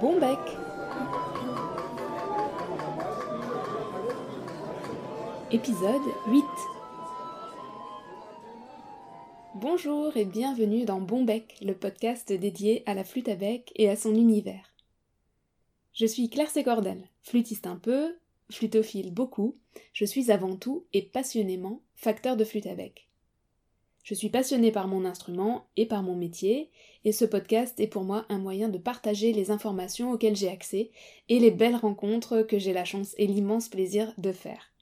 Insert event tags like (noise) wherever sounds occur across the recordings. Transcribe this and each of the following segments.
Bon bec Épisode 8 Bonjour et bienvenue dans Bon bec, le podcast dédié à la flûte à bec et à son univers. Je suis Claire Sécordel, flûtiste un peu, flutophile beaucoup, je suis avant tout et passionnément facteur de flûte à bec. Je suis passionnée par mon instrument et par mon métier, et ce podcast est pour moi un moyen de partager les informations auxquelles j'ai accès et les belles rencontres que j'ai la chance et l'immense plaisir de faire.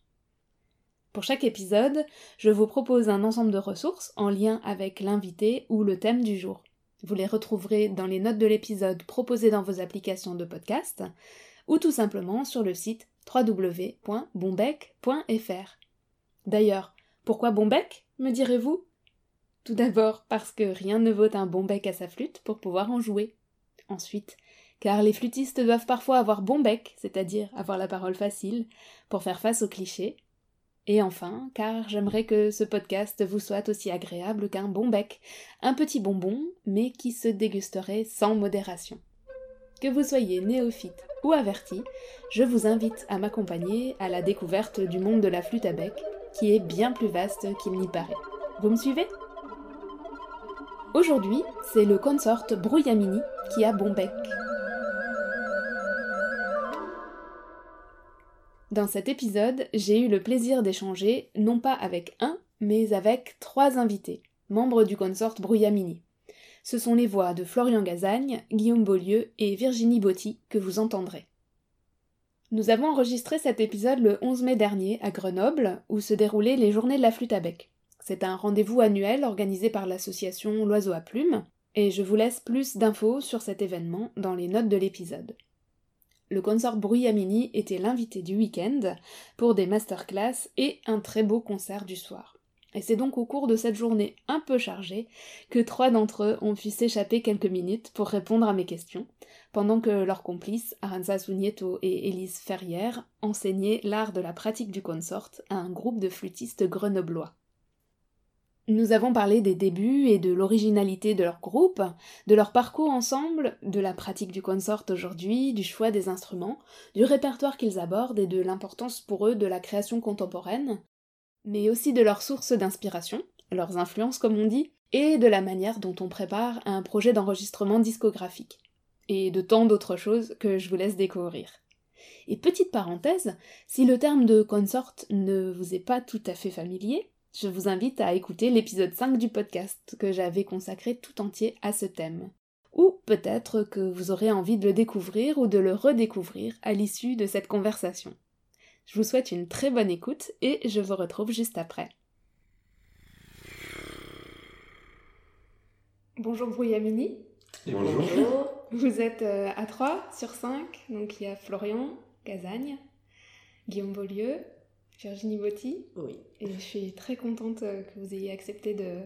Pour chaque épisode, je vous propose un ensemble de ressources en lien avec l'invité ou le thème du jour. Vous les retrouverez dans les notes de l'épisode proposées dans vos applications de podcast ou tout simplement sur le site www.bombec.fr. D'ailleurs, pourquoi Bombec, me direz-vous? Tout d'abord parce que rien ne vaut un bon bec à sa flûte pour pouvoir en jouer. Ensuite, car les flûtistes doivent parfois avoir bon bec, c'est-à-dire avoir la parole facile, pour faire face aux clichés. Et enfin, car j'aimerais que ce podcast vous soit aussi agréable qu'un bon bec, un petit bonbon, mais qui se dégusterait sans modération. Que vous soyez néophyte ou averti, je vous invite à m'accompagner à la découverte du monde de la flûte à bec, qui est bien plus vaste qu'il n'y paraît. Vous me suivez? Aujourd'hui, c'est le consort Brouillamini qui a bon bec. Dans cet épisode, j'ai eu le plaisir d'échanger non pas avec un, mais avec trois invités, membres du consort Brouillamini. Ce sont les voix de Florian Gazagne, Guillaume Beaulieu et Virginie Botti que vous entendrez. Nous avons enregistré cet épisode le 11 mai dernier à Grenoble, où se déroulaient les journées de la flûte à bec. C'est un rendez-vous annuel organisé par l'association L'Oiseau à Plumes, et je vous laisse plus d'infos sur cet événement dans les notes de l'épisode. Le consort Bruyamini était l'invité du week-end pour des masterclass et un très beau concert du soir. Et c'est donc au cours de cette journée un peu chargée que trois d'entre eux ont pu s'échapper quelques minutes pour répondre à mes questions, pendant que leurs complices, Aranza Sugneto et Élise Ferrière, enseignaient l'art de la pratique du consort à un groupe de flûtistes grenoblois. Nous avons parlé des débuts et de l'originalité de leur groupe, de leur parcours ensemble, de la pratique du consort aujourd'hui, du choix des instruments, du répertoire qu'ils abordent et de l'importance pour eux de la création contemporaine, mais aussi de leurs sources d'inspiration, leurs influences comme on dit, et de la manière dont on prépare un projet d'enregistrement discographique, et de tant d'autres choses que je vous laisse découvrir. Et petite parenthèse, si le terme de consort ne vous est pas tout à fait familier, je vous invite à écouter l'épisode 5 du podcast que j'avais consacré tout entier à ce thème. Ou peut-être que vous aurez envie de le découvrir ou de le redécouvrir à l'issue de cette conversation. Je vous souhaite une très bonne écoute et je vous retrouve juste après. Bonjour Brouillamini. Bonjour. Vous êtes euh, à 3 sur 5, donc il y a Florian Gazagne, Guillaume Beaulieu, Virginie Botti. Oui. Et je suis très contente euh, que vous ayez accepté de,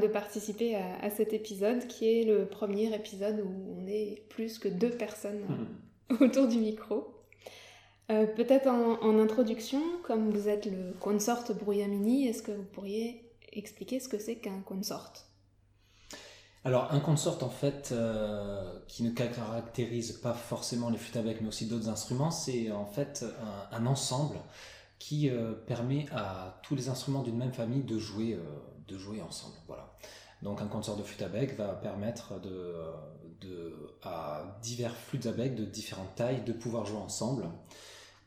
de participer à, cet épisode, qui est le premier épisode où on est plus que deux personnes euh, mhm. (laughs) autour du micro. Euh, peut-être en, introduction, comme vous êtes le consort Brouillamini, est-ce que vous pourriez expliquer ce que c'est qu'un consort? Alors un consort en fait qui ne caractérise pas forcément les flûtes avec mais aussi d'autres instruments, c'est en fait un ensemble qui euh, permet à tous les instruments d'une même famille de jouer, euh, de jouer ensemble. Voilà. Donc un concert de flûte à bec va permettre à divers flûtes à bec de différentes tailles de pouvoir jouer ensemble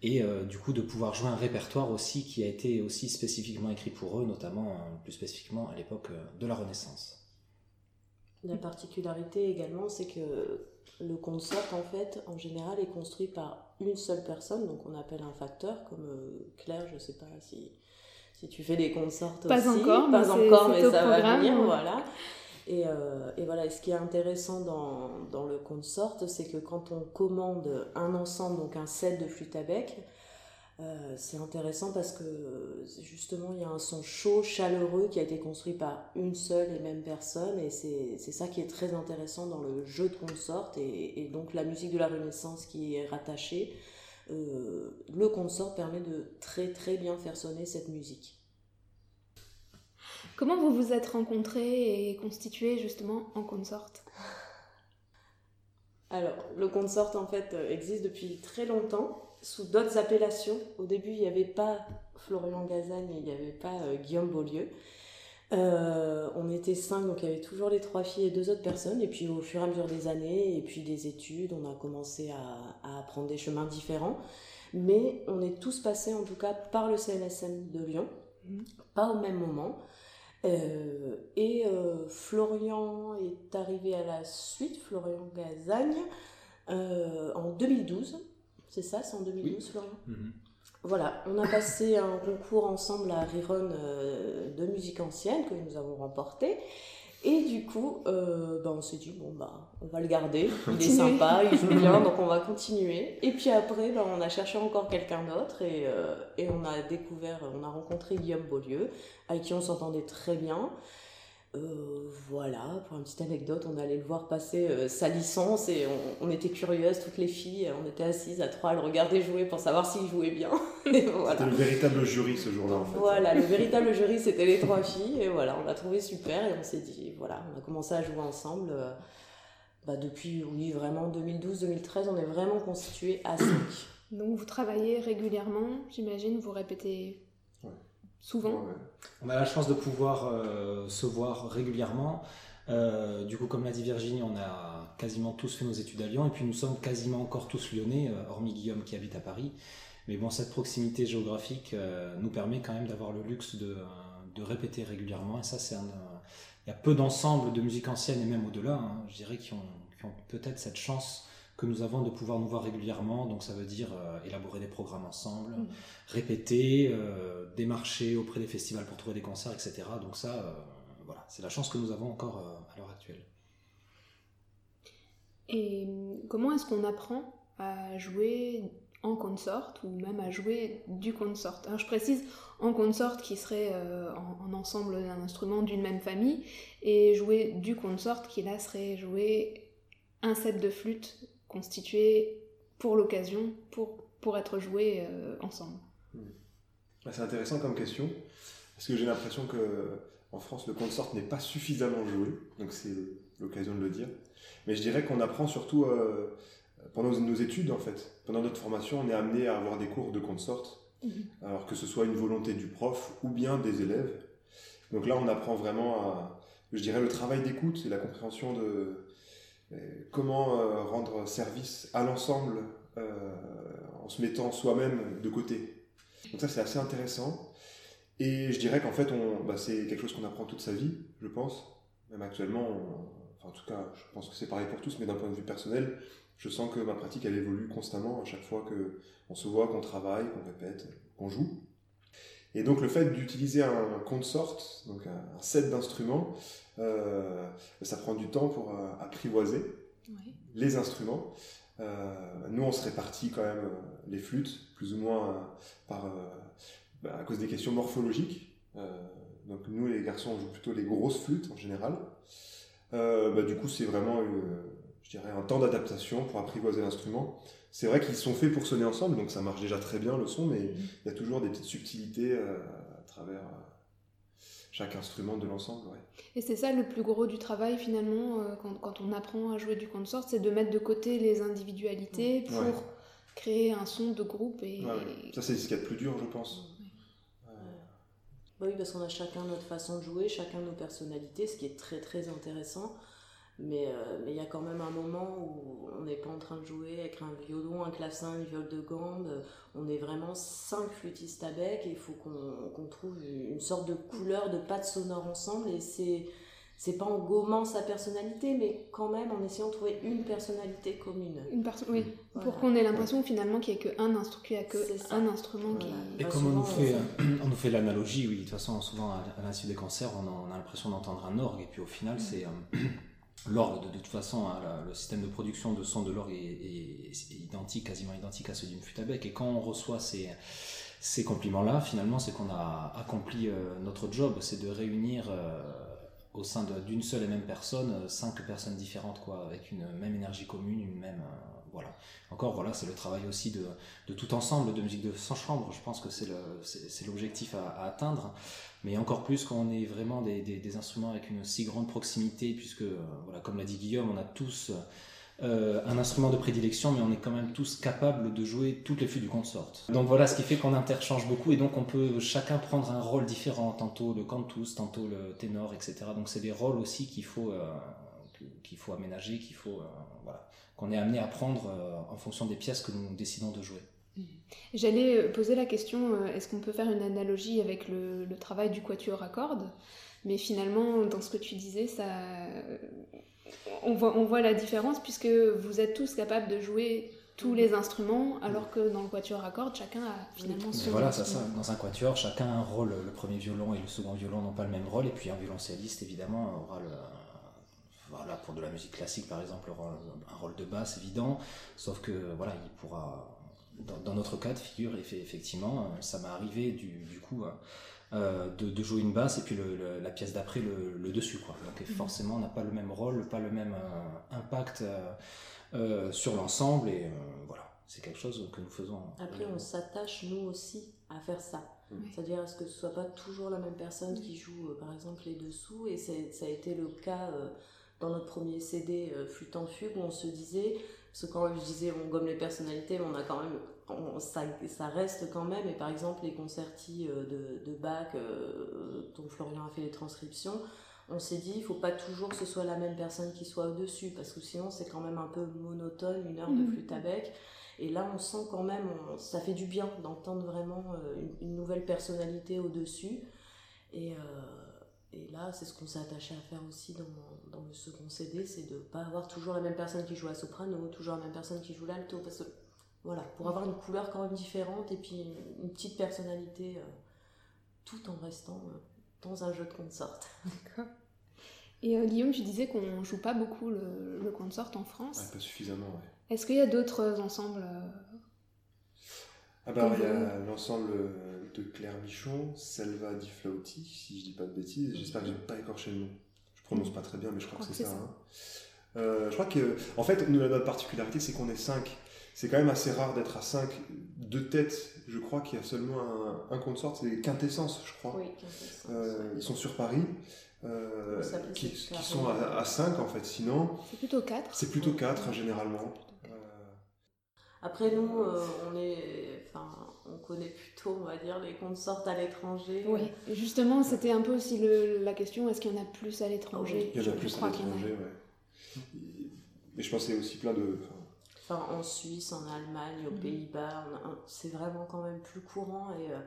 et euh, du coup de pouvoir jouer un répertoire aussi qui a été aussi spécifiquement écrit pour eux, notamment plus spécifiquement à l'époque de la Renaissance. La particularité également, c'est que le consort, en fait, en général, est construit par une seule personne, donc on appelle un facteur, comme euh, Claire, je ne sais pas si, si tu fais des consorts pas Encore, pas mais encore, mais ça va venir, voilà. Et, euh, et, voilà, ce qui est intéressant dans, dans le consort, c'est que quand on commande un ensemble, donc un set de flûte à bec, euh, c'est intéressant parce que justement il y a un son chaud, chaleureux qui a été construit par une seule et même personne et c'est ça qui est très intéressant dans le jeu de consort et, donc la musique de la Renaissance qui est rattachée. Euh, le consort permet de très très bien faire sonner cette musique. Comment vous vous êtes rencontrés et constitués justement en consort? (laughs) Alors, le consort en fait existe depuis très longtemps sous d'autres appellations. Au début, il n'y avait pas Florian Gazagne et il n'y avait pas Guillaume Beaulieu. Euh, on était cinq, donc il y avait toujours les trois filles et deux autres personnes. Et puis au fur et à mesure des années, et puis des études, on a commencé à, à prendre des chemins différents. Mais on est tous passés en tout cas par le CLSM de Lyon, mhm. pas au même moment. Euh, et euh, Florian est arrivé à la suite, Florian Gazagne, en 2012. C'est ça, c'est en 2012, Florian mhm. Voilà, on a passé un concours ensemble à Riron euh, de musique ancienne que nous avons remporté. Et du coup, euh, bah, on s'est dit, bon, bah, on va le garder. Il est sympa, il joue bien, (laughs) donc on va continuer. Et puis après, bah, on a cherché encore quelqu'un d'autre et, euh, et on a découvert, on a rencontré Guillaume Beaulieu, avec qui on s'entendait très bien. Euh, voilà, pour une petite anecdote, on allait le voir passer euh, sa licence et on, était curieuses, toutes les filles, on était assises à trois à le regarder jouer pour savoir s'il jouait bien. (laughs) voilà. C'était le véritable jury ce jour-là en fait. Voilà, le véritable jury c'était les trois filles et voilà, on l'a trouvé super et on s'est dit, voilà, on a commencé à jouer ensemble. Euh, bah, depuis, oui, vraiment 2012-2013, on est vraiment constitué à 5. Donc vous travaillez régulièrement, j'imagine, vous répétez souvent. On a la chance de pouvoir euh, se voir régulièrement. Euh, du coup, comme l'a dit Virginie, on a quasiment tous fait nos études à Lyon et puis nous sommes quasiment encore tous lyonnais, euh, hormis Guillaume qui habite à Paris. Mais bon, cette proximité géographique nous permet quand même d'avoir le luxe de, de, répéter régulièrement. Et ça, c'est un. Il y a peu d'ensembles de musique ancienne et même au-delà, hein, je dirais, qui ont, qui ont peut-être cette chance que nous avons de pouvoir nous voir régulièrement. Donc ça veut dire euh, élaborer des programmes ensemble, mm. répéter, euh, démarcher auprès des festivals pour trouver des concerts, etc. Donc ça, euh, voilà, c'est la chance que nous avons encore à l'heure actuelle. Et comment est-ce qu'on apprend à jouer en consort ou même à jouer du consort? je précise en consort qui serait en, ensemble d'un instrument d'une même famille et jouer du consort qui là serait jouer un set de flûte constitué pour l'occasion, pour, pour être joué euh, ensemble. Hmm. C'est intéressant comme question, parce que j'ai l'impression que en France, le consort n'est pas suffisamment joué, donc c'est l'occasion de le dire. Mais je dirais qu'on apprend surtout euh, pendant nos études, en fait. Pendant notre formation, on est amené à avoir des cours de consort, mhm. alors que ce soit une volonté du prof ou bien des élèves. Donc là, on apprend vraiment à, je dirais, le travail d'écoute et la compréhension de, comment euh, rendre service à l'ensemble euh, en se mettant soi-même de côté. Donc ça c'est assez intéressant. Et je dirais qu'en fait bah, c'est quelque chose qu'on apprend toute sa vie, je pense. Même actuellement, enfin, en tout cas je pense que c'est pareil pour tous, mais d'un point de vue personnel, je sens que ma pratique elle évolue constamment à chaque fois que on se voit, qu'on travaille, qu'on répète, qu'on joue. Et donc le fait d'utiliser un consort, donc un, set d'instruments, euh, ça prend du temps pour euh, apprivoiser les instruments. Euh, nous, on se répartit quand même les flûtes, plus ou moins par, bah, à cause des questions morphologiques. donc nous, les garçons, on joue plutôt les grosses flûtes en général. Bah, du coup, c'est vraiment, je dirais, un temps d'adaptation pour apprivoiser l'instrument c'est vrai qu'ils sont faits pour sonner ensemble, donc ça marche déjà très bien le son, mais mhm. il y a toujours des petites subtilités euh, à travers euh, chaque instrument de l'ensemble. Et c'est ça le plus gros du travail finalement, euh, quand, on apprend à jouer du consort, c'est de mettre de côté les individualités pour créer un son de groupe. Et, Ça c'est ce qu'il y a de plus dur je pense. Bah oui, parce qu'on a chacun notre façon de jouer, chacun nos personnalités, ce qui est très très intéressant. Euh, mais il y a quand même un moment où on n'est pas en train de jouer avec un violon, un clavecin, une viole de gambe. On est vraiment cinq flûtistes à bec et il faut qu'on trouve une sorte de couleur, de patte sonore ensemble. Et c'est c'est pas en gommant sa personnalité, mais quand même en essayant de trouver une personnalité commune. Une oui, pour qu'on ait l'impression finalement qu'il n'y a qu'un instru qu un instrument qui. Et comme on nous fait, (clears throat) on nous fait l'analogie, oui, de toute façon, souvent à, l'insu des concerts, on a, l'impression d'entendre un orgue, et puis au final, c'est. (clears throat) L'orgue, de, toute façon, hein, le système de production de son de l'orgue est, identique, quasiment identique à celui d'une flûte. Et quand on reçoit ces, ces compliments-là, finalement, c'est qu'on a accompli euh, notre job, c'est de réunir euh, au sein d'une seule et même personne euh, cinq personnes différentes, quoi, avec une même énergie commune, une même voilà. Encore, voilà, c'est le travail aussi de, de, tout ensemble de musique de sans chambre. Je pense que c'est l'objectif à, atteindre mais encore plus quand on est vraiment des, instruments avec une si grande proximité, puisque, euh, voilà, comme l'a dit Guillaume, on a tous euh, un instrument de prédilection, mais on est quand même tous capables de jouer toutes les flûtes du consort. Donc voilà, ce qui fait qu'on interchange beaucoup et donc on peut chacun prendre un rôle différent, tantôt le cantus, tantôt le ténor, etc. Donc c'est des rôles aussi qu'il faut, euh, qu'il faut aménager, qu'il faut, voilà, qu'on est amené à prendre en fonction des pièces que nous décidons de jouer. J'allais poser la question, est-ce qu'on peut faire une analogie avec le, le travail du quatuor à cordes? Mais finalement, dans ce que tu disais, ça, on voit, on voit la différence puisque vous êtes tous capables de jouer tous les instruments, alors que dans le quatuor à cordes, chacun a finalement son. Voilà, ça, ça. Dans un quatuor, chacun a un rôle. Le premier violon et le second violon n'ont pas le même rôle, et puis un violoncelliste, évidemment, aura le. Voilà, pour de la musique classique, par exemple, aura un rôle de basse évident, sauf que, voilà, il pourra. Dans, notre cas de figure, effectivement, ça m'est arrivé du, du coup. Euh, de, jouer une basse et puis la pièce d'après le, dessus. Quoi. Donc mhm. forcément, on n'a pas le même rôle, pas le même euh, impact euh, sur l'ensemble et voilà, c'est quelque chose que nous faisons. Après, on s'attache nous aussi à faire ça. C'est-à-dire à ce que ce soit pas toujours la même personne qui joue par exemple les dessous et ça a été le cas dans notre premier CD Flûte en fugue où on se disait parce que quand je disais on gomme les personnalités, on a quand même, ça, ça, reste quand même. Et par exemple les concertis euh, de, de Bach, euh, dont Florian a fait les transcriptions, on s'est dit il faut pas toujours que ce soit la même personne qui soit au-dessus, parce que sinon c'est quand même un peu monotone, une heure de mmh. flûte à bec. Et là, on sent quand même, ça fait du bien d'entendre vraiment euh, une, nouvelle personnalité au-dessus. Et, et là, c'est ce qu'on s'est attaché à faire aussi dans, dans le second CD, c'est de ne pas avoir toujours la même personne qui joue la soprano, toujours la même personne qui joue l'alto, parce que voilà, pour avoir une couleur quand même différente et puis une petite personnalité euh, tout en restant euh, dans un jeu de consort. (laughs) D'accord. Et euh, Guillaume, tu disais qu'on joue pas beaucoup le, le consort en France. pas suffisamment, oui. Est-ce qu'il y a d'autres ensembles Ah bah il y a l'ensemble de Claire Michon, Selva di Flauti, si je dis pas de bêtises. J'espère que j'ai pas écorché le nom prononce pas très bien, mais je crois que c'est ça. Hein. Euh, je crois que, en fait, notre particularité, c'est qu'on est 5. C'est quand même assez rare d'être à 5 de tête. Je crois qu'il y a seulement un, un consort, c'est Quintessence, je crois. Oui, Quintessence. Euh, ils sont sur Paris. Euh, qui, sont à, 5 en fait, sinon. C'est plutôt 4. C'est plutôt 4 généralement. Après, nous, on est. Enfin, on connaît plutôt, on va dire, les consorts à l'étranger. Oui, justement, c'était un peu aussi le, la question est-ce qu'il y en a plus à l'étranger? Il y en a plus à l'étranger, oui. Mais je pensais aussi plein de. Enfin, en Suisse, en Allemagne, aux mhm. Pays-Bas, c'est vraiment quand même plus courant et. Euh,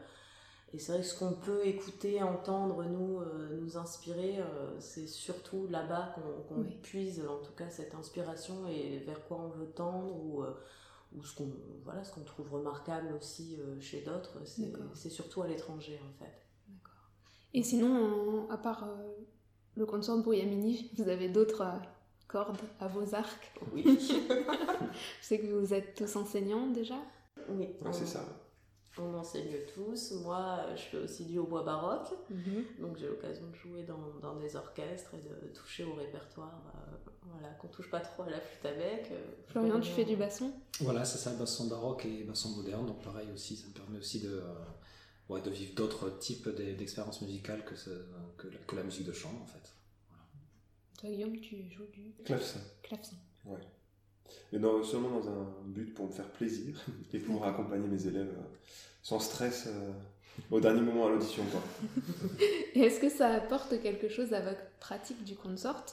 et c'est vrai que ce qu'on peut écouter, entendre, nous, euh, nous inspirer, euh, c'est surtout là-bas qu'on puise, en tout cas, cette inspiration et vers quoi on veut tendre ou, ou ce qu'on voilà, ce qu'on trouve remarquable aussi euh, chez d'autres, c'est surtout à l'étranger en fait. D'accord. Et sinon, à part euh, le consort Brouillamini, (laughs) vous avez d'autres euh, cordes à vos arcs? Oui. (laughs) Je sais que vous êtes tous enseignants déjà? Oui, c'est ça. On enseigne tous. Moi, je fais aussi du hautbois baroque. Mhm. Donc, j'ai l'occasion de jouer dans, dans, des orchestres et de toucher au répertoire voilà, qu'on touche pas trop à la flûte avec. Euh, Florian, tu fais du basson? Voilà, c'est ça, basson baroque et basson moderne. Donc pareil aussi, ça me permet aussi de, euh, de vivre d'autres types d'expériences musicales que, que, que, la musique de chambre en fait. Toi Guillaume, tu joues du clavecin. Clavecin. Ouais. Mais non, seulement dans un but pour me faire plaisir (laughs) et pour accompagner mes élèves euh, sans stress au dernier moment à l'audition. (laughs) est-ce que ça apporte quelque chose à votre pratique du consort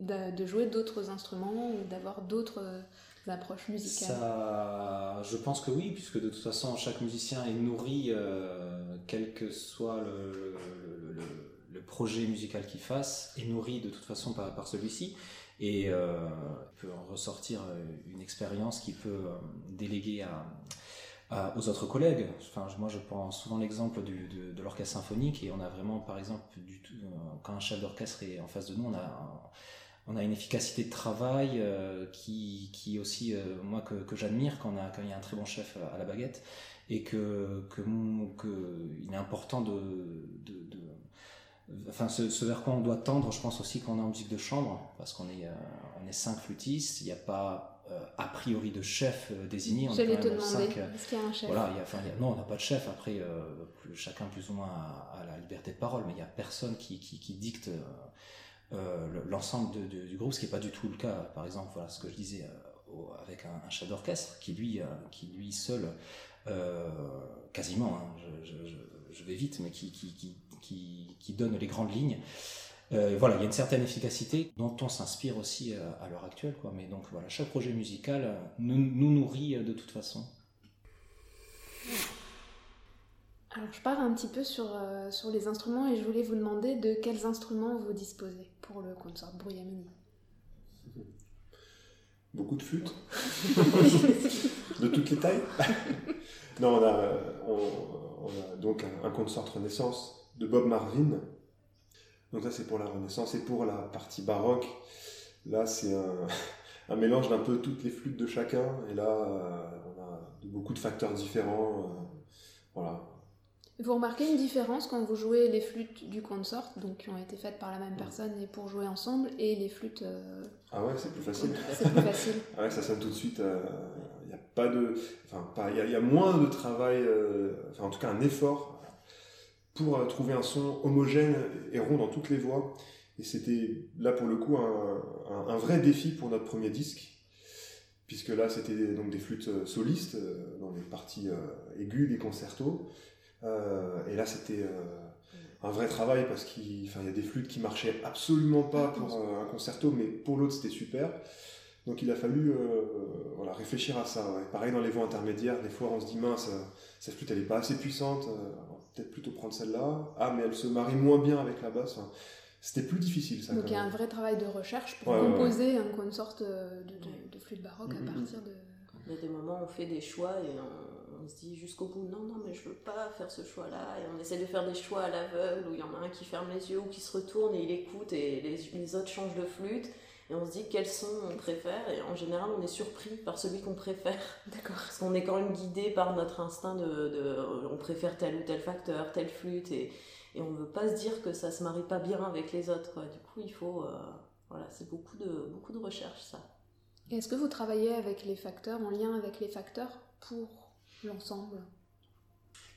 de, jouer d'autres instruments ou d'avoir d'autres euh, approches musicales? Ça, Je pense que oui, puisque de toute façon, chaque musicien est nourri, euh, quel que soit le, le, projet musical qu'il fasse, est nourri de toute façon par, par celui-ci. Et euh, peut en ressortir une expérience qui peut déléguer à, aux autres collègues. Enfin, moi, je prends souvent l'exemple de, de l'orchestre symphonique et on a vraiment, par exemple, euh, quand un chef d'orchestre est en face de nous, on a, une efficacité de travail euh, qui, qui aussi, euh, moi, que, j'admire quand, il y a un très bon chef à la baguette et que, il est important de enfin ce, ce, vers quoi on doit tendre, je pense aussi qu'on est en musique de chambre, parce qu'on est, on est cinq flûtistes, il n'y a pas euh, a priori de chef euh, désigné. On euh, est-ce qu'il y a un chef? voilà, Non, on n'a pas de chef. Après, chacun plus ou moins a, la liberté de parole, mais il n'y a personne qui, qui, dicte l'ensemble du groupe, ce qui n'est pas du tout le cas, par exemple, voilà ce que je disais avec un, chef d'orchestre qui lui, qui lui seul, quasiment, hein, je, vais vite, mais qui, qui, qui donne les grandes lignes. Euh, voilà, il y a une certaine efficacité dont on s'inspire aussi euh, à l'heure actuelle. Quoi. Mais donc voilà, chaque projet musical euh, nous, nous nourrit de toute façon. Alors je pars un petit peu sur, sur les instruments et je voulais vous demander de quels instruments vous disposez pour le consort Bruyamini. Beaucoup de flûtes. (laughs) de toutes les tailles. (laughs) non, on a, on, a donc un, un consort Renaissance de Bob Marvin donc ça c'est pour la Renaissance et pour la partie baroque. Là c'est (laughs) un, mélange d'un peu toutes les flûtes de chacun et là euh, on a beaucoup de facteurs différents. Euh, voilà. Vous remarquez une différence quand vous jouez les flûtes du consort, donc qui ont été faites par la même personne et pour jouer ensemble, et les flûtes. Euh, ah ouais, c'est plus facile. C'est plus facile. (laughs) ah ouais, ça sonne tout de suite. Pas de, enfin, il y, a moins de travail, enfin en tout cas un effort pour euh, trouver un son homogène et rond dans toutes les voix. Et c'était là pour le coup un, vrai défi pour notre premier disque, puisque là c'était donc des flûtes euh, solistes euh, dans les parties aiguës des concertos. et là c'était un vrai travail parce qu'il y a des flûtes qui marchaient absolument pas pour un concerto, mais pour l'autre c'était super. Donc il a fallu voilà, réfléchir à ça. Pareil dans les voix intermédiaires, des fois on se dit mince, cette flûte elle est pas assez puissante, peut-être plutôt prendre celle-là. Ah, mais elle se marie moins bien avec la basse. c'était plus difficile ça. Donc il y a un vrai travail de recherche pour composer un une sorte de, de, flûte baroque à partir de. Il y a des moments où on fait des choix et on, se dit jusqu'au bout non, non, mais je veux pas faire ce choix-là. Et on essaie de faire des choix à l'aveugle où il y en a un qui ferme les yeux ou qui se retourne et il écoute et les, les autres changent de flûte et on se dit quel son on préfère? Et en général on est surpris par celui qu'on préfère. D'accord. Parce qu'on est quand même guidé par notre instinct de, de, on préfère tel ou tel facteur, telle flûte et, et on ne veut pas se dire que ça se marie pas bien avec les autres. Quoi. Du coup il faut, euh, voilà, c'est beaucoup de, beaucoup de recherche ça. Est-ce que vous travaillez avec les facteurs, en lien avec les facteurs pour l'ensemble?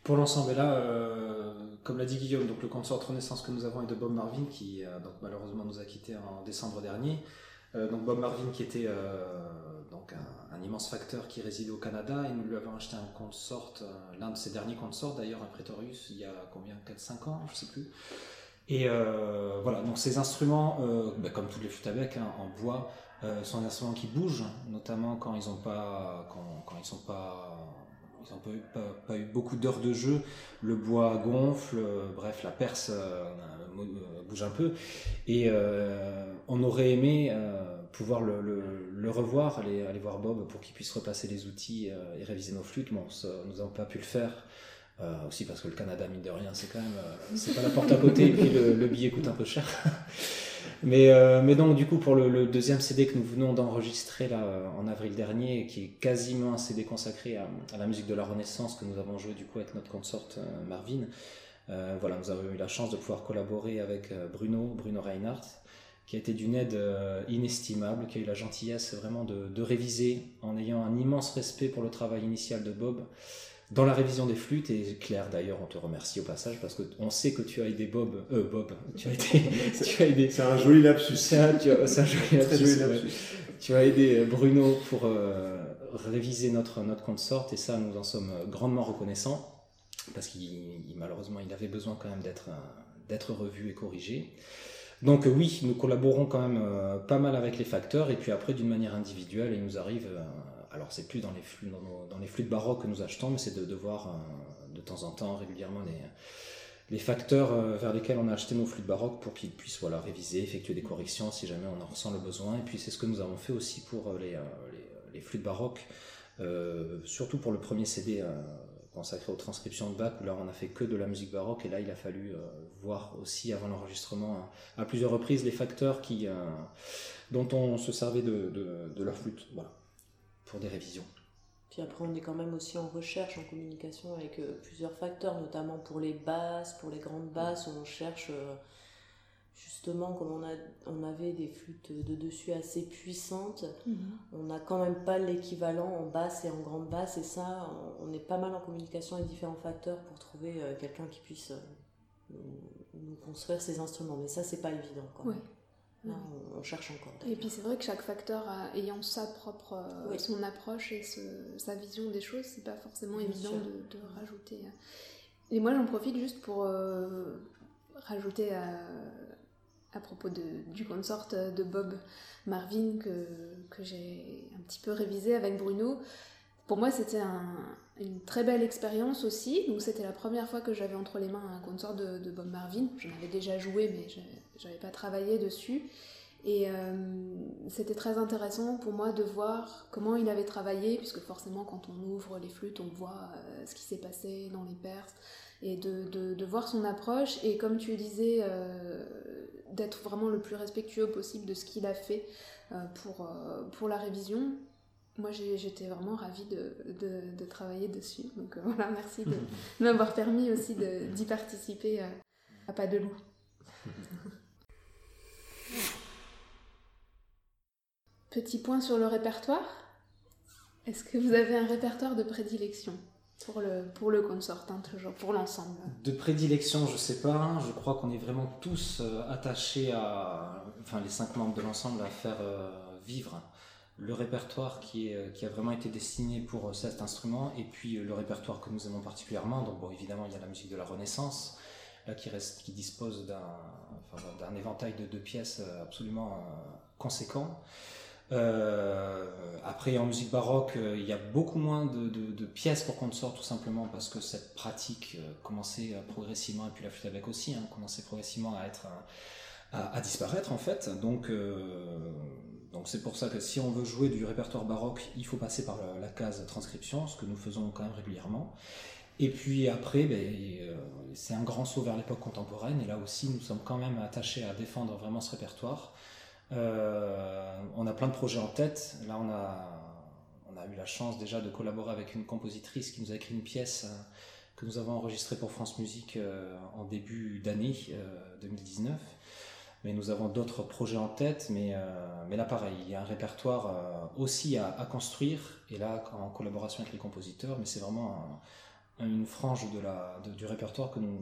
Pour l'ensemble, et là, euh, comme l'a dit Guillaume, donc le consort Renaissance que nous avons est de Bob Marvin, qui euh, donc, malheureusement nous a quittés en décembre dernier. Euh, donc Bob Marvin qui était donc un, immense facteur qui résidait au Canada, et nous lui avons acheté un consort, l'un de ses derniers consorts d'ailleurs, un Pretorius, il y a combien? 4-5 ans, je sais plus. Et voilà, donc ces instruments, bah, comme tous les flûtes à bec, hein, en bois, sont des instruments qui bougent, notamment quand ils ont pas, quand, quand sont pas ils n'ont pas, eu beaucoup d'heures de jeu, le bois gonfle, euh, bref, la perce euh, euh, bouge un peu. Et on aurait aimé pouvoir le, revoir, aller, voir Bob pour qu'il puisse repasser les outils et réviser nos flûtes. Bon, nous n'avons pas pu le faire. Aussi parce que le Canada, mine de rien, c'est quand même, c'est pas la porte à côté, et puis le billet coûte un peu cher. (laughs) Mais, euh, mais donc, du coup, pour le, deuxième CD que nous venons d'enregistrer là en avril dernier, qui est quasiment un CD consacré à, la musique de la Renaissance que nous avons joué du coup avec notre consort euh, Marvin, euh, voilà, nous avons eu la chance de pouvoir collaborer avec Bruno, Bruno Reinhardt, qui a été d'une aide inestimable, qui a eu la gentillesse vraiment de réviser en ayant un immense respect pour le travail initial de Bob dans la révision des flûtes, et Claire d'ailleurs, on te remercie au passage parce qu'on sait que tu as aidé Bob, euh, Bob, tu as, aidé, (laughs) C'est un joli lapsus. C'est un, joli (laughs) lapsus. Tu as aidé euh, Bruno pour euh, réviser notre, notre consort, et ça, nous en sommes grandement reconnaissants parce qu'il malheureusement, il avait besoin quand même d'être d'être revu et corrigé. Donc oui, nous collaborons quand même pas mal avec les facteurs, et puis après, d'une manière individuelle, il nous arrive alors c'est plus dans les flux dans, les flûtes baroques que nous achetons, mais c'est de, voir euh, de temps en temps régulièrement les, les facteurs euh, vers lesquels on a acheté nos flûtes baroques pour qu'ils puissent voilà, réviser, effectuer des corrections si jamais on en ressent le besoin. Et puis c'est ce que nous avons fait aussi pour euh, les, les, flûtes baroques, surtout pour le premier CD consacré aux transcriptions de Bach, où là on a fait que de la musique baroque, et là il a fallu voir aussi avant l'enregistrement à, plusieurs reprises les facteurs qui, dont on se servait de, de, de leur flûte. Voilà pour des révisions. Puis après, on est quand même aussi en recherche, en communication avec euh, plusieurs facteurs, notamment pour les basses, pour les grandes basses, où on cherche euh, justement, comme on, a, on avait des flûtes de dessus assez puissantes, mhm. on n'a quand même pas l'équivalent en basse et en grande basse, et ça, on, est pas mal en communication avec différents facteurs pour trouver euh, quelqu'un qui puisse nous, construire ces instruments. Mais ça, c'est pas évident quand même. On, cherche encore. Et puis c'est vrai que chaque facteur ayant sa propre, euh, son approche et sa vision des choses, c'est pas forcément évident de, rajouter. Euh. Et moi j'en profite juste pour euh, rajouter à, propos de, du consort de Bob Marvin que, que j'ai un petit peu révisé avec Bruno. Pour moi c'était une très belle expérience aussi. Donc c'était la première fois que j'avais entre les mains un consort de, Bob Marvin. J'en avais déjà joué mais j'avais pas travaillé dessus. Et euh, c'était très intéressant pour moi de voir comment il avait travaillé, puisque forcément quand on ouvre les flûtes, on voit euh, ce qui s'est passé dans les Perses, et de, voir son approche, et comme tu disais, euh, d'être vraiment le plus respectueux possible de ce qu'il a fait pour la révision. Moi j'étais vraiment ravie de, de, travailler dessus, donc (laughs) voilà, merci de (laughs) m'avoir permis aussi d'y participer à pas de loup. (laughs) Petit point sur le répertoire. Est-ce que vous avez un répertoire de prédilection pour le, pour le consort, hein, toujours, pour l'ensemble? De prédilection, je sais pas. Je crois qu'on est vraiment tous euh, attachés à, enfin les cinq membres de l'ensemble, à faire euh, vivre le répertoire euh, qui a vraiment été destiné pour cet instrument et puis le répertoire que nous aimons particulièrement. Donc bon, évidemment, il y a la musique de la Renaissance qui, qui dispose d'un éventail de deux pièces absolument conséquent. Euh, après, en musique baroque, euh, il y a beaucoup moins de, pièces pour qu'on sorte, tout simplement parce que cette pratique euh, commençait progressivement, et puis la flûte avec aussi, hein, commençait progressivement à, disparaître en fait. Donc, donc c'est pour ça que si on veut jouer du répertoire baroque, il faut passer par la, case transcription, ce que nous faisons quand même régulièrement. Et puis après, ben, c'est un grand saut vers l'époque contemporaine, et là aussi, nous sommes quand même attachés à défendre vraiment ce répertoire. Euh, on a plein de projets en tête. Là, on a, on a eu la chance déjà de collaborer avec une compositrice qui nous a écrit une pièce euh, que nous avons enregistrée pour France Musique euh, en début d'année 2019. Mais nous avons d'autres projets en tête, mais, mais là pareil, il y a un répertoire aussi à, construire, et là en collaboration avec les compositeurs, mais c'est vraiment une frange du répertoire que nous,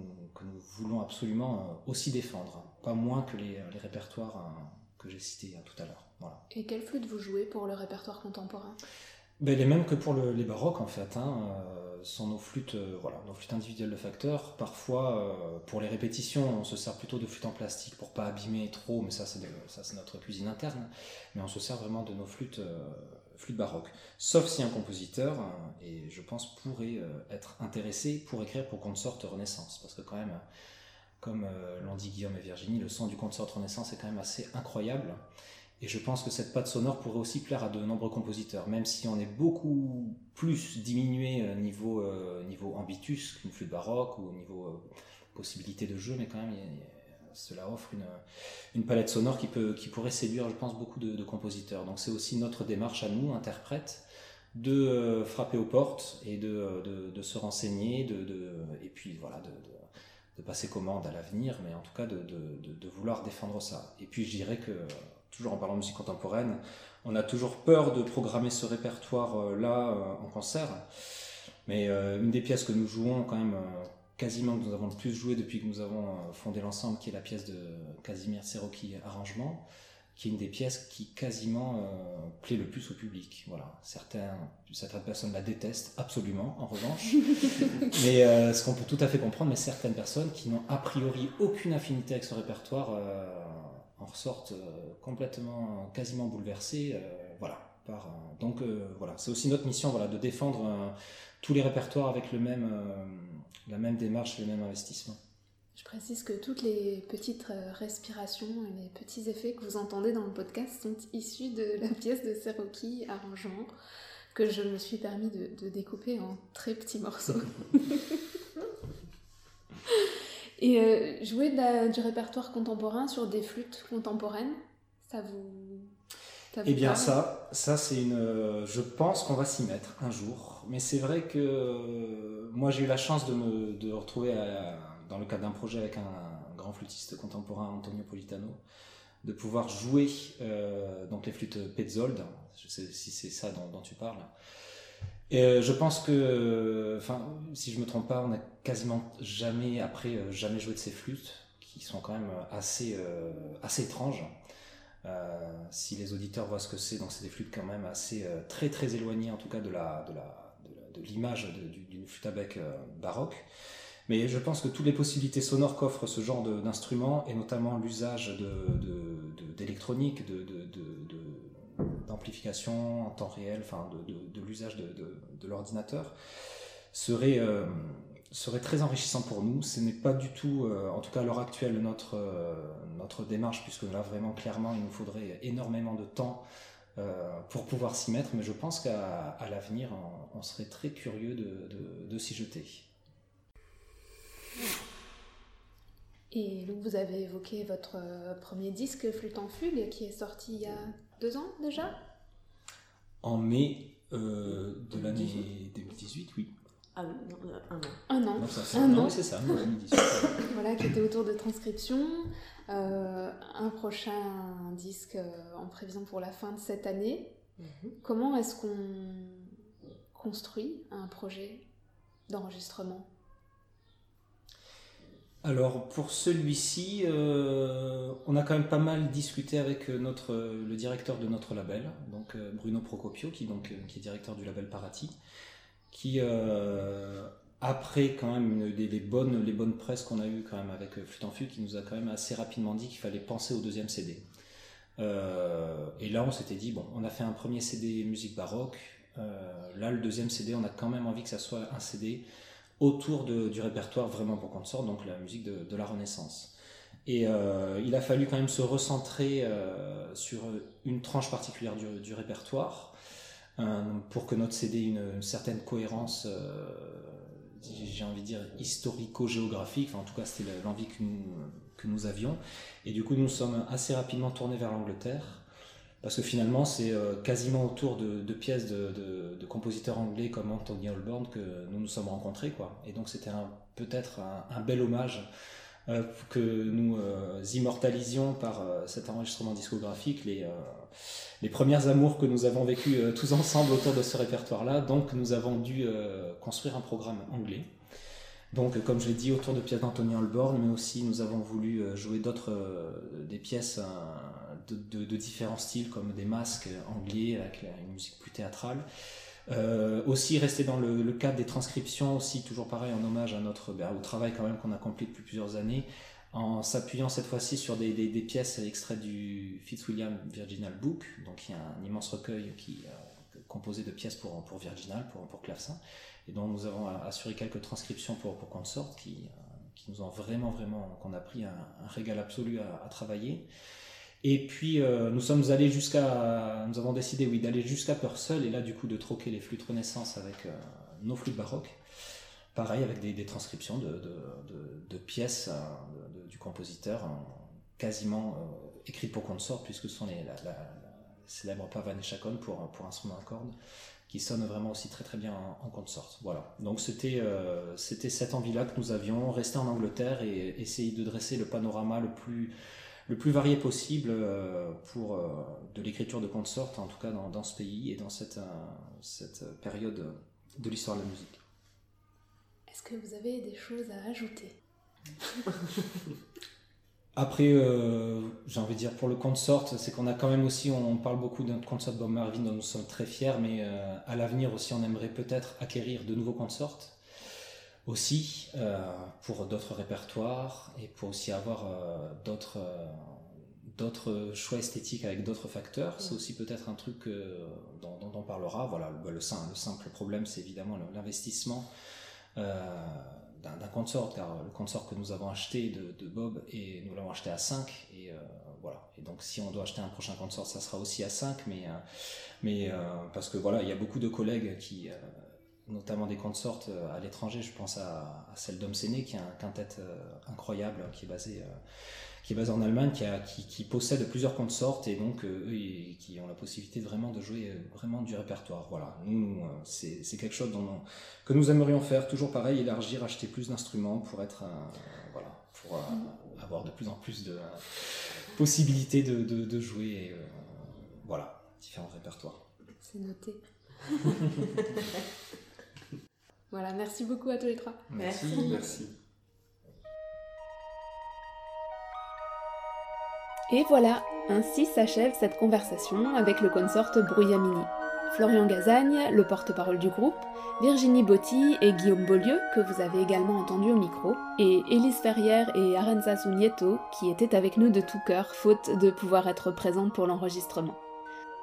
voulons absolument aussi défendre, pas moins que les, répertoires que j'ai cité hein, tout à l'heure. Voilà. Et quelle flûte vous jouez pour le répertoire contemporain? Ben, Les mêmes que pour les baroques en fait. Hein, euh, sont nos flûtes, euh, voilà, nos flûtes individuelles de facteurs. Parfois, euh, pour les répétitions, on se sert plutôt de flûtes en plastique pour pas abîmer trop, mais ça c'est, ça c'est notre cuisine interne. Mais on se sert vraiment de nos flûtes, flûtes baroques. Sauf si un compositeur, et je pense pourrait être intéressé pour écrire pour qu'on sorte Renaissance, parce que quand même comme l'ont dit Guillaume et Virginie, le son du concert Renaissance est quand même assez incroyable. Et je pense que cette patte sonore pourrait aussi plaire à de nombreux compositeurs, même si on est beaucoup plus diminué euh, niveau, euh, niveau ambitus qu'une flûte baroque ou au niveau possibilité de jeu, mais quand même cela offre une, une, palette sonore qui, peut, qui pourrait séduire, je pense, beaucoup de, compositeurs. Donc c'est aussi notre démarche à nous, interprètes, de frapper aux portes et de, de, de se renseigner, de, et puis voilà, de de passer commande à l'avenir, mais en tout cas de, de, de, vouloir défendre ça. Et puis je dirais que, toujours en parlant de musique contemporaine, on a toujours peur de programmer ce répertoire-là euh, en concert. Mais euh, une des pièces que nous jouons quand même euh, quasiment, que nous avons le plus joué depuis que nous avons fondé l'ensemble, qui est la pièce de Casimir Seroki Arrangement, qui est une des pièces qui quasiment euh, plaît le plus au public. Voilà. Certains, certaines personnes la détestent absolument, en revanche. (laughs) mais euh, ce qu'on peut tout à fait comprendre, mais certaines personnes qui n'ont a priori aucune affinité avec ce répertoire euh, en ressortent complètement, quasiment bouleversées. voilà. Par, donc voilà, c'est aussi notre mission voilà, de défendre tous les répertoires avec le même, la même démarche, le même investissement. Je précise que toutes les petites euh, respirations et les petits effets que vous entendez dans le podcast sont issus de la pièce de Seroki Arrangement que je me suis permis de, découper en très petits morceaux. (laughs) et euh, jouer du répertoire contemporain sur des flûtes contemporaines, ça vous... eh bien ça, ça c'est une... Euh, je pense qu'on va s'y mettre un jour. Mais c'est vrai que moi j'ai eu la chance de me de retrouver à dans le cadre d'un projet avec un, grand flûtiste contemporain, Antonio Politano, de pouvoir jouer euh, donc les flûtes Petzold, je sais si c'est ça dont, tu parles. Et euh, je pense que, enfin, si je me trompe pas, on n'a quasiment jamais, après, euh, jamais joué de ces flûtes, qui sont quand même assez, assez étranges. si les auditeurs voient ce que c'est, donc c'est des flûtes quand même assez très très éloignées en tout cas de la de la de l'image d'une flûte à bec baroque. Mais je pense que toutes les possibilités sonores qu'offre ce genre d'instrument, et notamment l'usage d'électronique, de, en temps réel, enfin de, l'usage de, l'ordinateur, serait, euh, serait très enrichissant pour nous. Ce n'est pas du tout, euh, en tout cas à l'heure actuelle, notre, euh, notre démarche, puisque là vraiment clairement il nous faudrait énormément de temps pour pouvoir s'y mettre, mais je pense qu'à l'avenir on, serait très curieux de s'y jeter. Et donc vous avez évoqué votre premier disque Flûte en fugue qui est sorti il y a deux ans déjà? En mai euh, de l'année 2018, oui. Ah, non, euh, un an. Un an. un an, c'est ça, 2018. (laughs) voilà, qui était autour de transcription. un prochain disque en prévision pour la fin de cette année. Mhm. Comment est-ce qu'on construit un projet d'enregistrement? Alors pour celui-ci, euh, on a quand même pas mal discuté avec notre, le directeur de notre label, donc euh, Bruno Procopio, qui, euh, est directeur du label Parati, qui après quand même une, les, bonnes, les presses qu'on a eues avec Flûte en qui nous a quand même assez rapidement dit qu'il fallait penser au deuxième CD. et là on s'était dit, bon, on a fait un premier CD musique baroque, là le deuxième CD, on a quand même envie que ça soit un CD autour du répertoire vraiment pour qu'on donc la musique de, la Renaissance. Et euh, il a fallu quand même se recentrer euh, sur une tranche particulière du, répertoire euh, pour que notre CD ait une, certaine cohérence, j'ai envie de dire, historico-géographique. en tout cas, c'était l'envie que que nous avions. Et du coup, nous sommes assez rapidement tournés vers l'Angleterre parce que finalement c'est euh, quasiment autour de, pièces de, compositeurs anglais comme Anthony Holborn que nous nous sommes rencontrés quoi. Et donc c'était peut-être un, bel hommage euh, que nous euh, immortalisions par cet enregistrement discographique les, les premières amours que nous avons vécues tous ensemble autour de ce répertoire-là. Donc nous avons dû construire un programme anglais. Donc, comme je l'ai dit, autour de pièces d'Anthony Holborn, mais aussi nous avons voulu jouer d'autres, des pièces de, différents styles comme des masques anglais avec une musique plus théâtrale. Euh, aussi rester dans le, cadre des transcriptions, aussi toujours pareil en hommage à notre ben, au travail quand même qu'on a accompli depuis plusieurs années, en s'appuyant cette fois-ci sur des, pièces extraites du Fitzwilliam Virginal Book, donc il y a un immense recueil qui euh, composé de pièces pour, pour Virginal, pour, pour clavecin, et dont nous avons assuré quelques transcriptions pour, pour Consort qui, euh, qui nous ont vraiment, vraiment, qu'on a pris un, régal absolu à travailler. Et puis euh, nous sommes allés jusqu'à, nous avons décidé oui d'aller jusqu'à Purcell et là du coup de troquer les flûtes Renaissance avec euh, nos flûtes baroques. Pareil avec des, transcriptions de, de, de, pièces euh, du compositeur quasiment écrites pour consort puisque ce sont les la, la, célèbre Pavan et Chacon pour pour instrument à cordes qui sonne vraiment aussi très très bien en, en consort. Voilà. Donc c'était c'était cette envie-là que nous avions, rester en Angleterre et essayer de dresser le panorama le plus le plus varié possible euh, pour euh, de l'écriture de consorts, en tout cas dans, ce pays et dans cette, euh, cette période de l'histoire de la musique. Est-ce que vous avez des choses à ajouter? (laughs) Après, j'ai envie de dire pour le consort, c'est qu'on a quand même aussi, on, parle beaucoup notre consort Bob Marvin dont nous sommes très fiers, mais à l'avenir aussi on aimerait peut-être acquérir de nouveaux consorts aussi euh, pour d'autres répertoires et pour aussi avoir euh, d'autres euh, choix esthétiques avec d'autres facteurs. C'est aussi peut-être un truc dont, on parlera. Voilà, le, le simple problème, c'est évidemment l'investissement d'un consort, car le consort que nous avons acheté de, Bob, et nous l'avons acheté à 5, et voilà. Et donc si on doit acheter un prochain consort, ça sera aussi à 5, mais, mais parce que voilà, il y a beaucoup de collègues qui notamment des consorts euh, à l'étranger. Je pense à, celle d'Homme Séné, qui est un quintet euh, incroyable, qui est basé, euh, qui est basé en Allemagne, qui, a, qui, possède plusieurs consorts et donc eux, qui ont la possibilité vraiment de jouer vraiment du répertoire. Voilà, nous, c'est quelque chose dont, que nous aimerions faire, toujours pareil, élargir, acheter plus d'instruments pour être, voilà, pour mm. avoir de plus en plus de possibilités de, de, jouer, voilà, différents répertoires. C'est noté. (laughs) Voilà, merci beaucoup à tous les trois. Merci. merci. Et voilà, ainsi s'achève cette conversation avec le consort Brouillamini. Florian Gazagne, le porte-parole du groupe, Virginie Botti et Guillaume Beaulieu, que vous avez également entendu au micro, et Élise Ferrière et Arenza Sugnieto, qui étaient avec nous de tout cœur, faute de pouvoir être présentes pour l'enregistrement.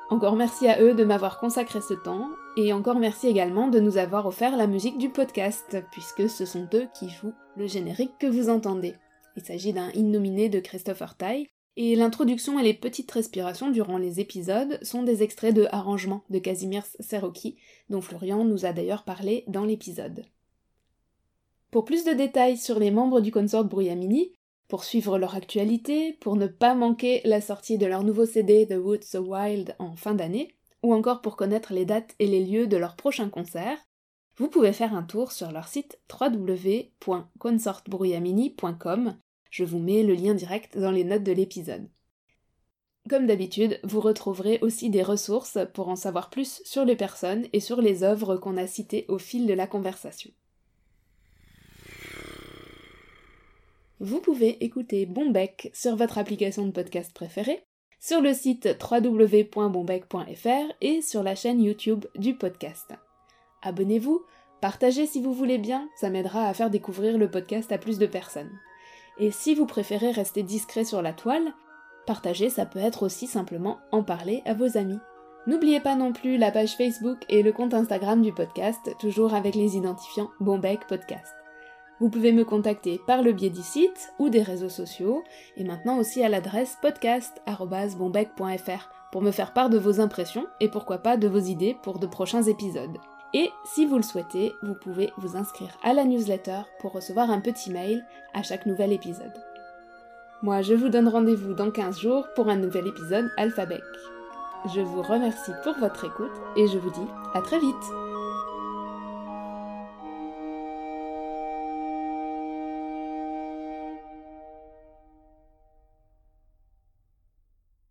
Encore merci à eux de m'avoir consacré ce temps, et encore merci également de nous avoir offert la musique du podcast, puisque ce sont eux qui jouent le générique que vous entendez. Il s'agit d'un innominé de Christopher Ty, et l'introduction et les petites respirations durant les épisodes sont des extraits de Arrangement de Casimir Seroki, dont Florian nous a d'ailleurs parlé dans l'épisode. Pour plus de détails sur les membres du consort Bruyamini, pour suivre leur actualité, pour ne pas manquer la sortie de leur nouveau CD The Woods So Wild en fin d'année, ou encore pour connaître les dates et les lieux de leurs prochains concerts, vous pouvez faire un tour sur leur site www.consortbruyamini.com je vous mets le lien direct dans les notes de l'épisode. Comme d'habitude, vous retrouverez aussi des ressources pour en savoir plus sur les personnes et sur les œuvres qu'on a citées au fil de la conversation. Vous pouvez écouter Bombec sur votre application de podcast préférée, sur le site www.bombec.fr et sur la chaîne YouTube du podcast. Abonnez-vous, partagez si vous voulez bien, ça m'aidera à faire découvrir le podcast à plus de personnes. Et si vous préférez rester discret sur la toile, partager ça peut être aussi simplement en parler à vos amis. N'oubliez pas non plus la page Facebook et le compte Instagram du podcast, toujours avec les identifiants Bombec Podcast. Vous pouvez me contacter par le biais du site ou des réseaux sociaux, et maintenant aussi à l'adresse podcast.bombec.fr pour me faire part de vos impressions et pourquoi pas de vos idées pour de prochains épisodes. Et si vous le souhaitez, vous pouvez vous inscrire à la newsletter pour recevoir un petit mail à chaque nouvel épisode. Moi, je vous donne rendez-vous dans 15 jours pour un nouvel épisode Alphabec. Je vous remercie pour votre écoute et je vous dis à très vite